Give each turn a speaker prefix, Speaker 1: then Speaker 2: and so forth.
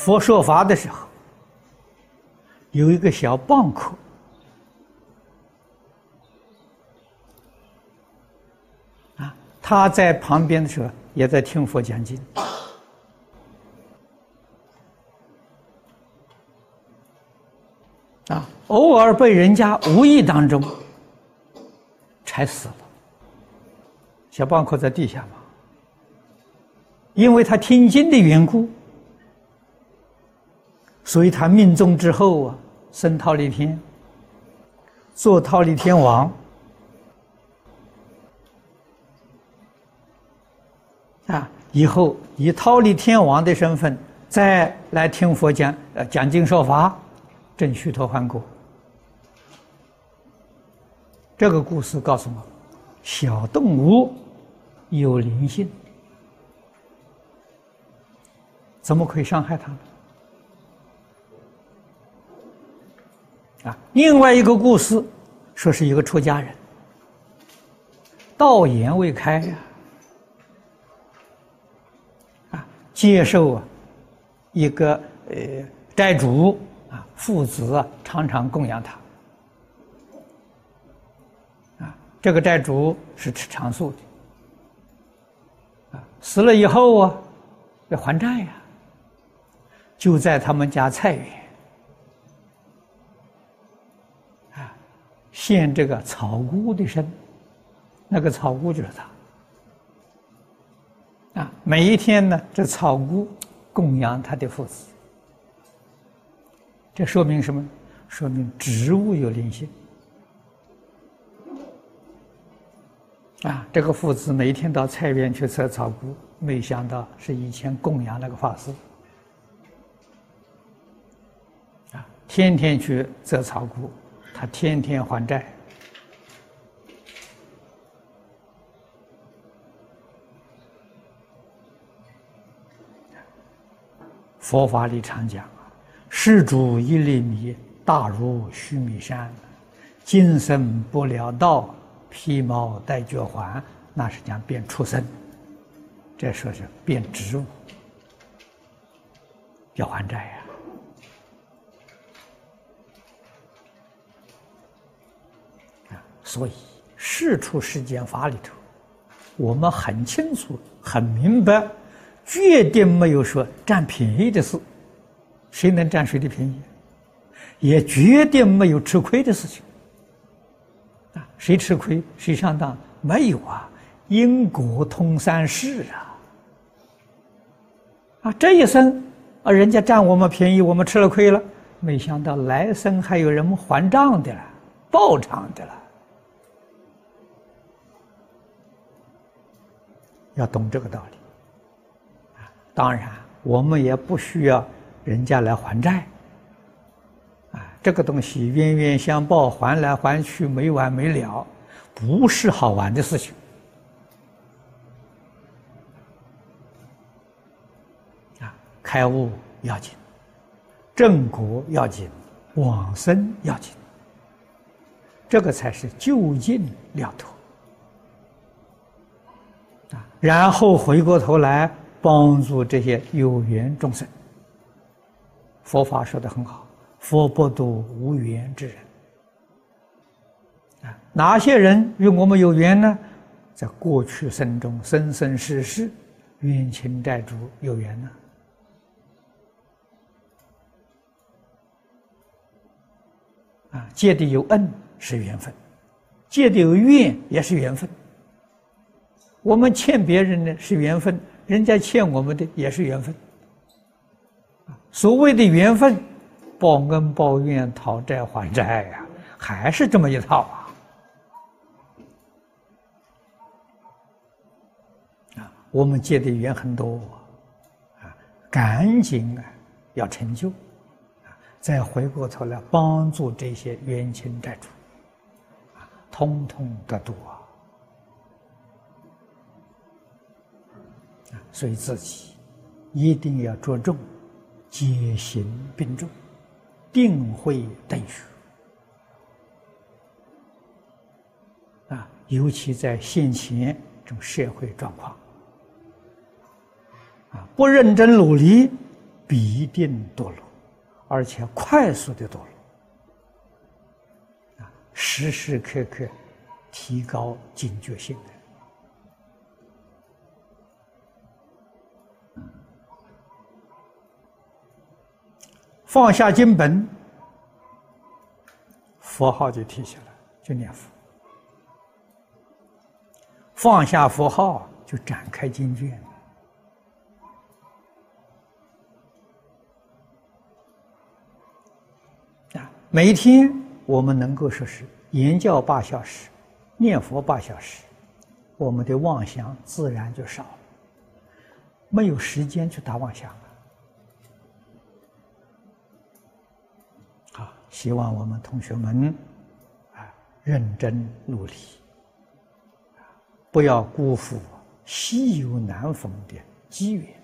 Speaker 1: 佛说法的时候，有一个小蚌壳，啊，他在旁边的时候也在听佛讲经，啊，偶尔被人家无意当中踩死了。小蚌壳在地下嘛，因为他听经的缘故。所以他命中之后啊，升忉利天，做忉利天王啊，以后以忉利天王的身份再来听佛讲，呃，讲经说法，证须陀洹果。这个故事告诉我，小动物有灵性，怎么可以伤害它呢？啊，另外一个故事，说是一个出家人，道言未开呀，啊，接受啊一个呃债主啊父子啊常常供养他，啊，这个债主是吃长素的，啊，死了以后啊要还债呀，就在他们家菜园。献这个草菇的身，那个草菇就是他啊！每一天呢，这草菇供养他的父子，这说明什么？说明植物有灵性啊！这个父子每天到菜园去摘草菇，没想到是以前供养那个法师啊，天天去摘草菇。他天天还债，佛法里常讲啊，施主一粒米，大如须弥山，今生不了道，披毛戴角环，那是讲变畜生，这说是变植物，要还债呀。所以，世出世间法里头，我们很清楚、很明白，绝对没有说占便宜的事。谁能占谁的便宜？也绝对没有吃亏的事情。啊，谁吃亏谁上当？没有啊，因果通三世啊。啊，这一生啊，人家占我们便宜，我们吃了亏了，没想到来生还有人还账的了，报偿的了。要懂这个道理，啊，当然我们也不需要人家来还债，啊，这个东西冤冤相报，还来还去没完没了，不是好玩的事情，啊，开悟要紧，正果要紧，往生要紧，这个才是就近了脱。然后回过头来帮助这些有缘众生。佛法说的很好，佛不度无缘之人。啊，哪些人与我们有缘呢？在过去生中，生生世世冤亲债主有缘呢。啊，借的有恩是缘分，借的有怨也是缘分。我们欠别人的是缘分，人家欠我们的也是缘分。所谓的缘分，报恩报怨、讨债还债呀，还是这么一套啊！啊，我们结的缘很多，啊，赶紧啊要成就，啊，再回过头来帮助这些冤亲债主，啊，通通得度啊！所以自己一定要着重戒行并重，定慧等学啊！尤其在现前这种社会状况啊，不认真努力，必定堕落，而且快速的堕落。啊，时时刻刻提高警觉性放下经本，佛号就提起来，就念佛；放下佛号，就展开经卷。啊，每一天我们能够说是言教八小时，念佛八小时，我们的妄想自然就少了，没有时间去打妄想了。希望我们同学们啊认真努力，不要辜负稀有难逢的机缘。